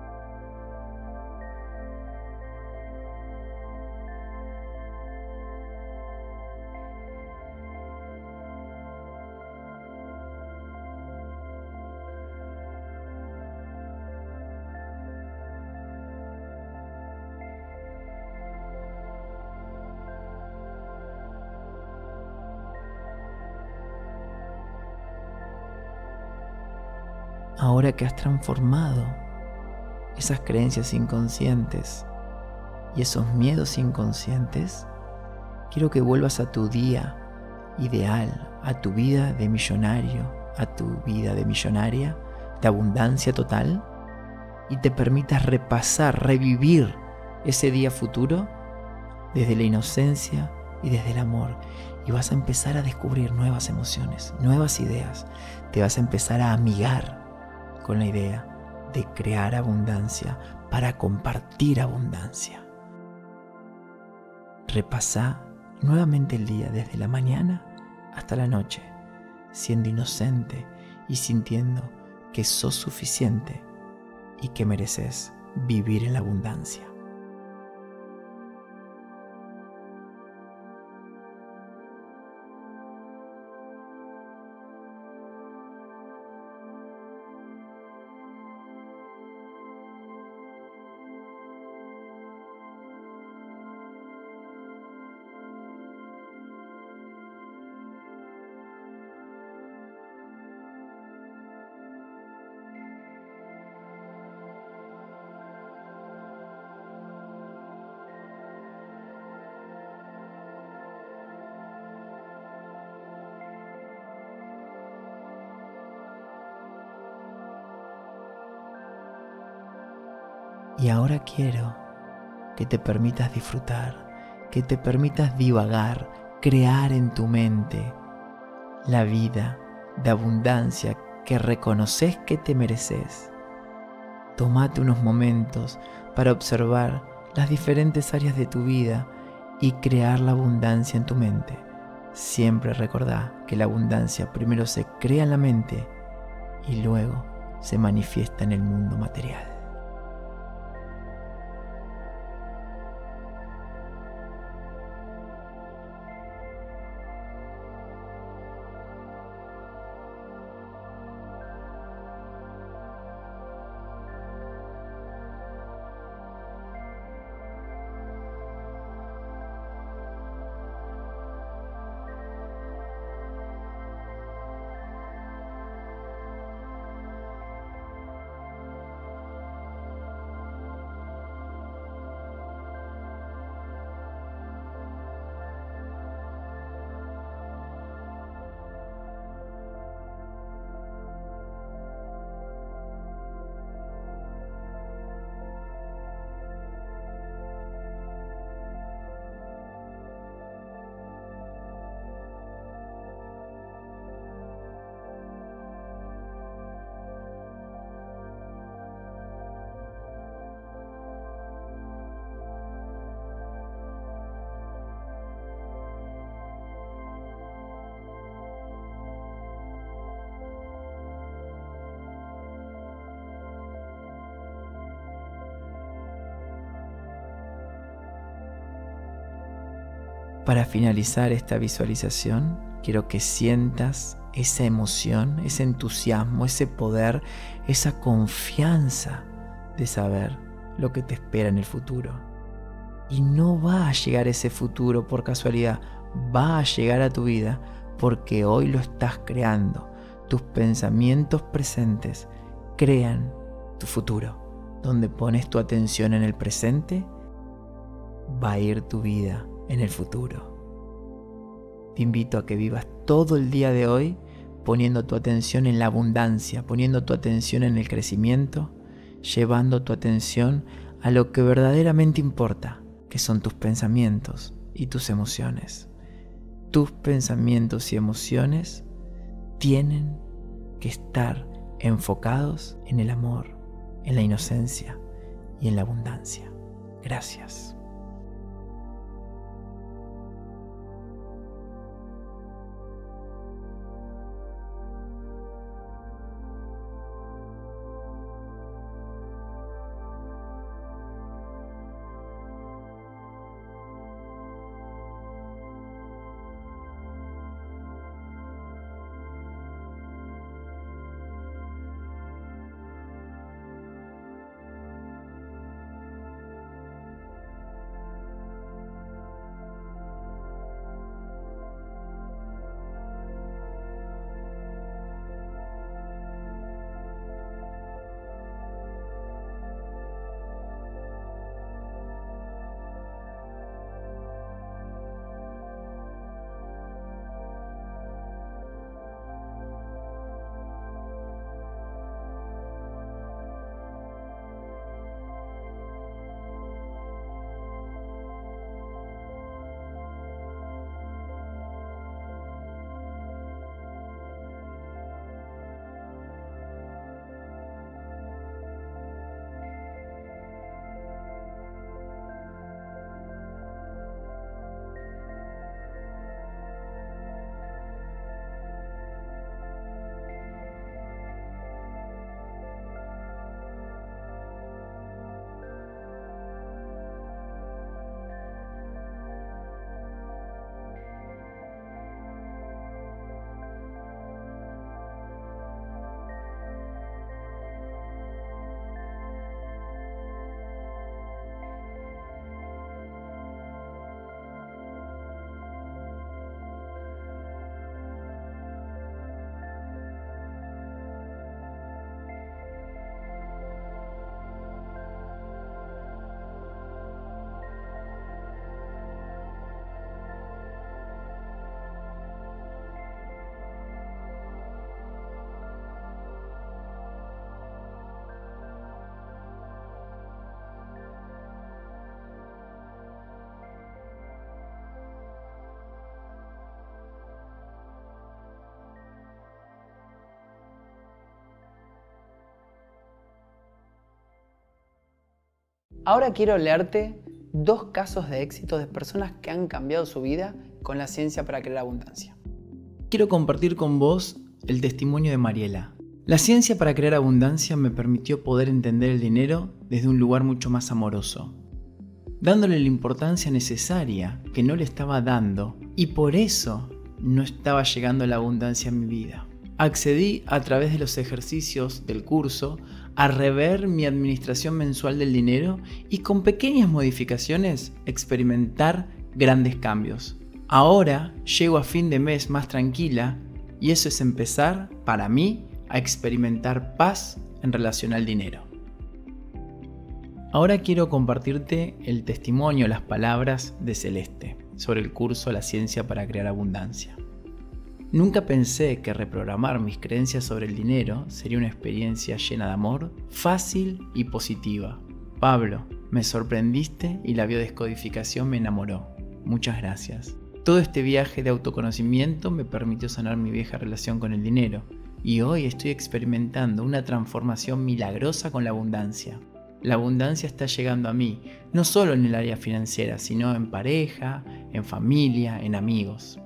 Que has transformado esas creencias inconscientes y esos miedos inconscientes, quiero que vuelvas a tu día ideal, a tu vida de millonario, a tu vida de millonaria, de abundancia total, y te permitas repasar, revivir ese día futuro desde la inocencia y desde el amor. Y vas a empezar a descubrir nuevas emociones, nuevas ideas. Te vas a empezar a amigar con la idea de crear abundancia para compartir abundancia. Repasa nuevamente el día desde la mañana hasta la noche, siendo inocente y sintiendo que sos suficiente y que mereces vivir en la abundancia. Quiero que te permitas disfrutar, que te permitas divagar, crear en tu mente la vida de abundancia que reconoces que te mereces. Tómate unos momentos para observar las diferentes áreas de tu vida y crear la abundancia en tu mente. Siempre recordá que la abundancia primero se crea en la mente y luego se manifiesta en el mundo material. Para finalizar esta visualización, quiero que sientas esa emoción, ese entusiasmo, ese poder, esa confianza de saber lo que te espera en el futuro. Y no va a llegar ese futuro por casualidad, va a llegar a tu vida porque hoy lo estás creando. Tus pensamientos presentes crean tu futuro. Donde pones tu atención en el presente, va a ir tu vida en el futuro. Te invito a que vivas todo el día de hoy poniendo tu atención en la abundancia, poniendo tu atención en el crecimiento, llevando tu atención a lo que verdaderamente importa, que son tus pensamientos y tus emociones. Tus pensamientos y emociones tienen que estar enfocados en el amor, en la inocencia y en la abundancia. Gracias. Ahora quiero leerte dos casos de éxito de personas que han cambiado su vida con la ciencia para crear abundancia. Quiero compartir con vos el testimonio de Mariela. La ciencia para crear abundancia me permitió poder entender el dinero desde un lugar mucho más amoroso, dándole la importancia necesaria que no le estaba dando y por eso no estaba llegando la abundancia a mi vida. Accedí a través de los ejercicios del curso a rever mi administración mensual del dinero y con pequeñas modificaciones experimentar grandes cambios. Ahora llego a fin de mes más tranquila y eso es empezar, para mí, a experimentar paz en relación al dinero. Ahora quiero compartirte el testimonio, las palabras de Celeste sobre el curso La ciencia para crear abundancia. Nunca pensé que reprogramar mis creencias sobre el dinero sería una experiencia llena de amor, fácil y positiva. Pablo, me sorprendiste y la biodescodificación me enamoró. Muchas gracias. Todo este viaje de autoconocimiento me permitió sanar mi vieja relación con el dinero y hoy estoy experimentando una transformación milagrosa con la abundancia. La abundancia está llegando a mí, no solo en el área financiera, sino en pareja, en familia, en amigos.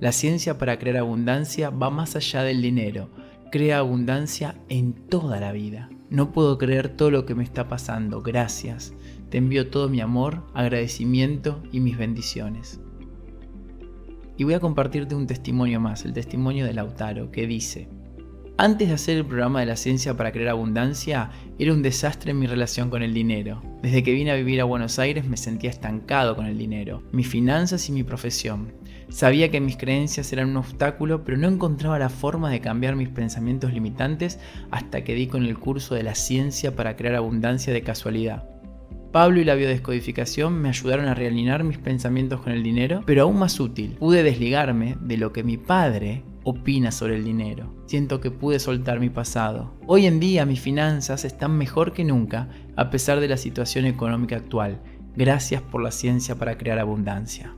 La ciencia para crear abundancia va más allá del dinero, crea abundancia en toda la vida. No puedo creer todo lo que me está pasando, gracias. Te envío todo mi amor, agradecimiento y mis bendiciones. y voy a compartirte un testimonio más, el testimonio de Lautaro, que dice, antes de hacer el programa de la ciencia para crear abundancia, era un desastre mi relación con el dinero. Desde que vine a vivir a Buenos Aires me sentía estancado con el dinero, mis finanzas y mi profesión. Sabía que mis creencias eran un obstáculo, pero no encontraba la forma de cambiar mis pensamientos limitantes hasta que di con el curso de la ciencia para crear abundancia de casualidad. Pablo y la biodescodificación me ayudaron a realinear mis pensamientos con el dinero, pero aún más útil, pude desligarme de lo que mi padre opina sobre el dinero. Siento que pude soltar mi pasado. Hoy en día mis finanzas están mejor que nunca a pesar de la situación económica actual. Gracias por la ciencia para crear abundancia.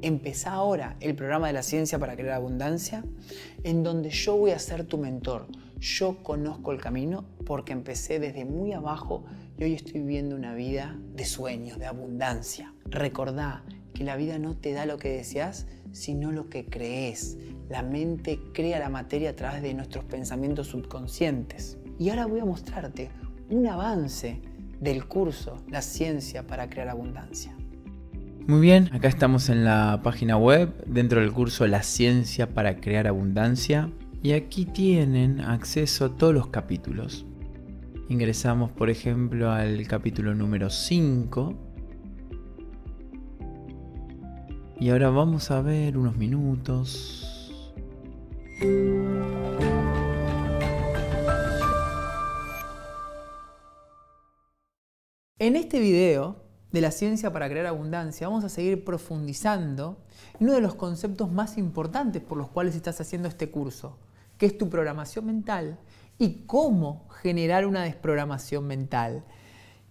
Empezá ahora el programa de la ciencia para crear abundancia, en donde yo voy a ser tu mentor. Yo conozco el camino porque empecé desde muy abajo y hoy estoy viviendo una vida de sueños, de abundancia. Recordá que la vida no te da lo que deseas, sino lo que crees. La mente crea la materia a través de nuestros pensamientos subconscientes. Y ahora voy a mostrarte un avance del curso La ciencia para crear abundancia. Muy bien, acá estamos en la página web, dentro del curso La ciencia para crear abundancia. Y aquí tienen acceso a todos los capítulos. Ingresamos, por ejemplo, al capítulo número 5. Y ahora vamos a ver unos minutos. En este video de la ciencia para crear abundancia vamos a seguir profundizando en uno de los conceptos más importantes por los cuales estás haciendo este curso, que es tu programación mental y cómo generar una desprogramación mental.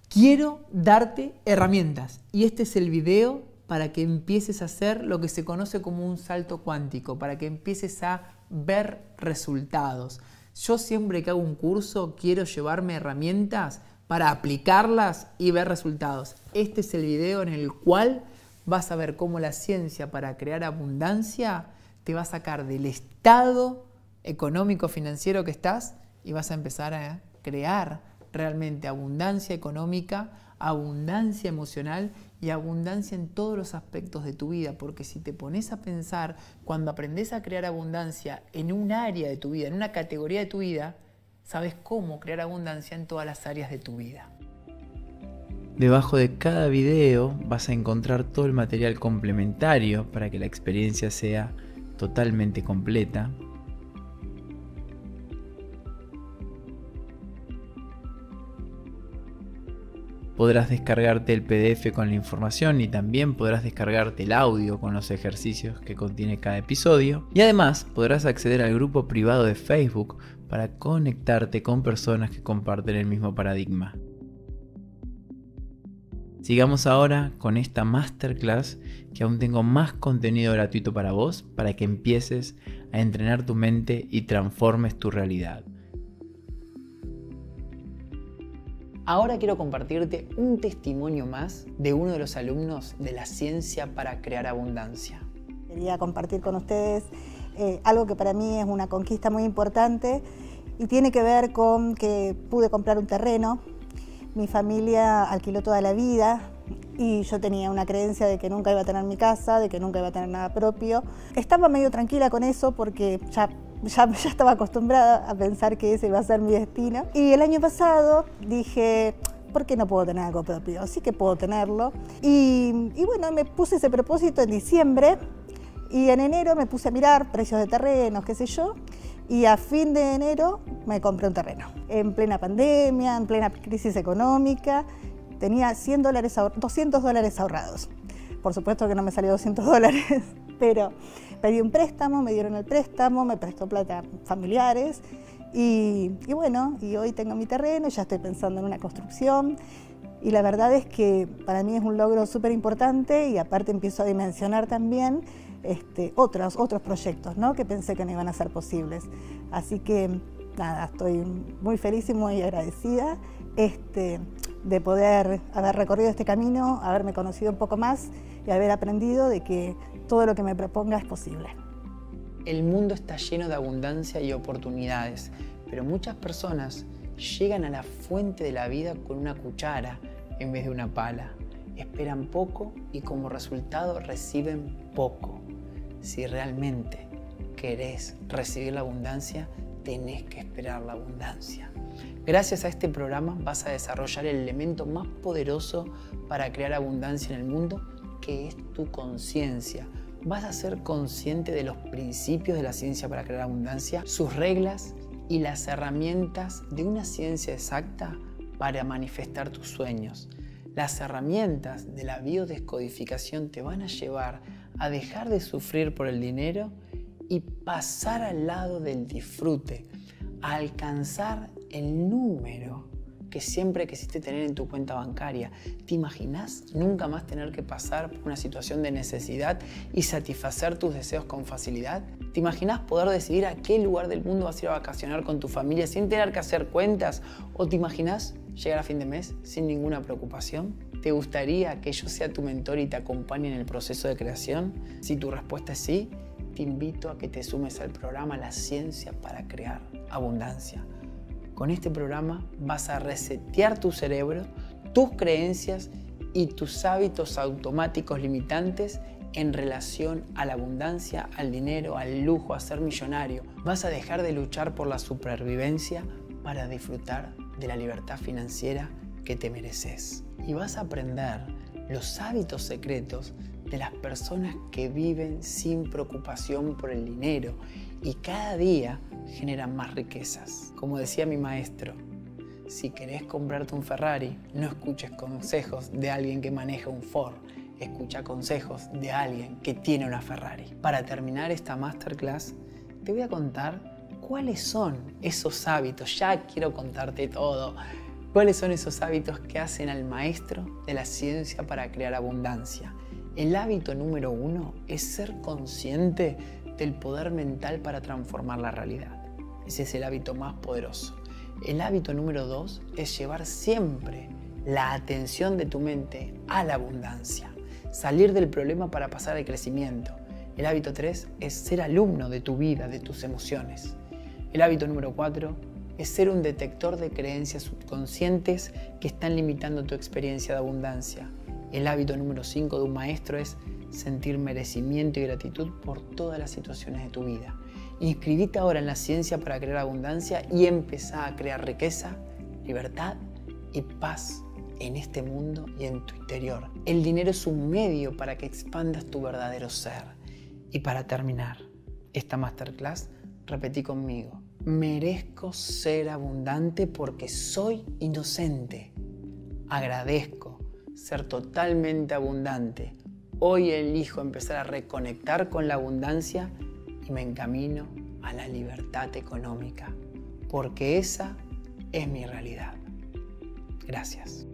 Quiero darte herramientas y este es el video para que empieces a hacer lo que se conoce como un salto cuántico, para que empieces a ver resultados. Yo siempre que hago un curso quiero llevarme herramientas para aplicarlas y ver resultados. Este es el video en el cual vas a ver cómo la ciencia para crear abundancia te va a sacar del estado económico financiero que estás y vas a empezar a crear realmente abundancia económica, abundancia emocional y abundancia en todos los aspectos de tu vida, porque si te pones a pensar, cuando aprendes a crear abundancia en un área de tu vida, en una categoría de tu vida, sabes cómo crear abundancia en todas las áreas de tu vida. Debajo de cada video vas a encontrar todo el material complementario para que la experiencia sea totalmente completa podrás descargarte el PDF con la información y también podrás descargarte el audio con los ejercicios que contiene cada episodio. Y además podrás acceder al grupo privado de Facebook para conectarte con personas que comparten el mismo paradigma. Sigamos ahora con esta masterclass que aún tengo más contenido gratuito para vos para que empieces a entrenar tu mente y transformes tu realidad. Ahora quiero compartirte un testimonio más de uno de los alumnos de la ciencia para crear abundancia. Quería compartir con ustedes eh, algo que para mí es una conquista muy importante y tiene que ver con que pude comprar un terreno. Mi familia alquiló toda la vida y yo tenía una creencia de que nunca iba a tener mi casa, de que nunca iba a tener nada propio. Estaba medio tranquila con eso porque ya ya, estaba acostumbrada a pensar que ese iba a ser mi destino. Y el año pasado dije, ¿por qué no puedo tener algo propio? Sí que puedo tenerlo. Y, y, bueno, me puse ese propósito en diciembre y en enero me puse a mirar precios de terrenos, qué sé yo. Y a fin de enero me compré un terreno. En plena pandemia, en plena crisis económica, tenía 100 dólares, 200 dólares ahorrados. Por supuesto que no me salió 200 dólares, pero pedí un préstamo, me dieron el préstamo, me prestó plata familiares y, bueno, y hoy tengo mi terreno, ya estoy pensando en una construcción y la verdad es que para mí es un logro súper importante y aparte empiezo a dimensionar también este, otros, otros proyectos ¿no? que pensé que no iban a ser posibles. Así que nada, estoy muy feliz y muy agradecida este, de poder haber recorrido este camino, haberme conocido un poco más y haber aprendido de que todo lo que me proponga es posible. El mundo está lleno de abundancia y oportunidades, pero muchas personas llegan a la fuente de la vida con una cuchara en vez de una pala. Esperan poco y como resultado reciben poco. Si realmente querés recibir la abundancia, tenés que esperar la abundancia. Gracias a este programa vas a desarrollar el elemento más poderoso para crear abundancia en el mundo, que es tu conciencia. Vas a ser consciente de los principios de la ciencia para crear abundancia, sus reglas y las herramientas de una ciencia exacta para manifestar tus sueños. Las herramientas de la biodescodificación te van a llevar a dejar de sufrir por el dinero y pasar al lado del disfrute, a alcanzar el número que siempre quisiste tener en tu cuenta bancaria. ¿Te imaginas nunca más tener que pasar por una situación de necesidad y satisfacer tus deseos con facilidad? ¿Te imaginas poder decidir a qué lugar del mundo vas a ir a vacacionar con tu familia sin tener que hacer cuentas? ¿O te imaginas llegar a fin de mes sin ninguna preocupación? ¿Te gustaría que yo sea tu mentor y te acompañe en el proceso de creación? Si tu respuesta es sí, te invito a que te sumes al programa La Ciencia para Crear Abundancia. Con este programa vas a resetear tu cerebro, tus creencias y tus hábitos automáticos limitantes en relación a la abundancia, al dinero, al lujo, a ser millonario. Vas a dejar de luchar por la supervivencia para disfrutar de la libertad financiera que te mereces. Y vas a aprender los hábitos secretos de las personas que viven sin preocupación por el dinero y cada día generan más riquezas. Como decía mi maestro, si querés comprarte un Ferrari, no escuches consejos de alguien que maneja un Ford, escucha consejos de alguien que tiene una Ferrari. Para terminar esta masterclass, te voy a contar cuáles son esos hábitos, ya quiero contarte todo, cuáles son esos hábitos que hacen al maestro de la ciencia para crear abundancia. El hábito número uno es ser consciente del poder mental para transformar la realidad. Ese es el hábito más poderoso. El hábito número dos es llevar siempre la atención de tu mente a la abundancia. Salir del problema para pasar al crecimiento. El hábito tres es ser alumno de tu vida, de tus emociones. El hábito número cuatro es ser un detector de creencias subconscientes que están limitando tu experiencia de abundancia. El hábito número 5 de un maestro es sentir merecimiento y gratitud por todas las situaciones de tu vida. Inscribite ahora en la ciencia para crear abundancia y empezá a crear riqueza, libertad y paz en este mundo y en tu interior. El dinero es un medio para que expandas tu verdadero ser. Y para terminar esta masterclass, repetí conmigo, merezco ser abundante porque soy inocente. Agradezco ser totalmente abundante Hoy elijo empezar a reconectar con la abundancia y me encamino a la libertad económica, porque esa es mi realidad. Gracias.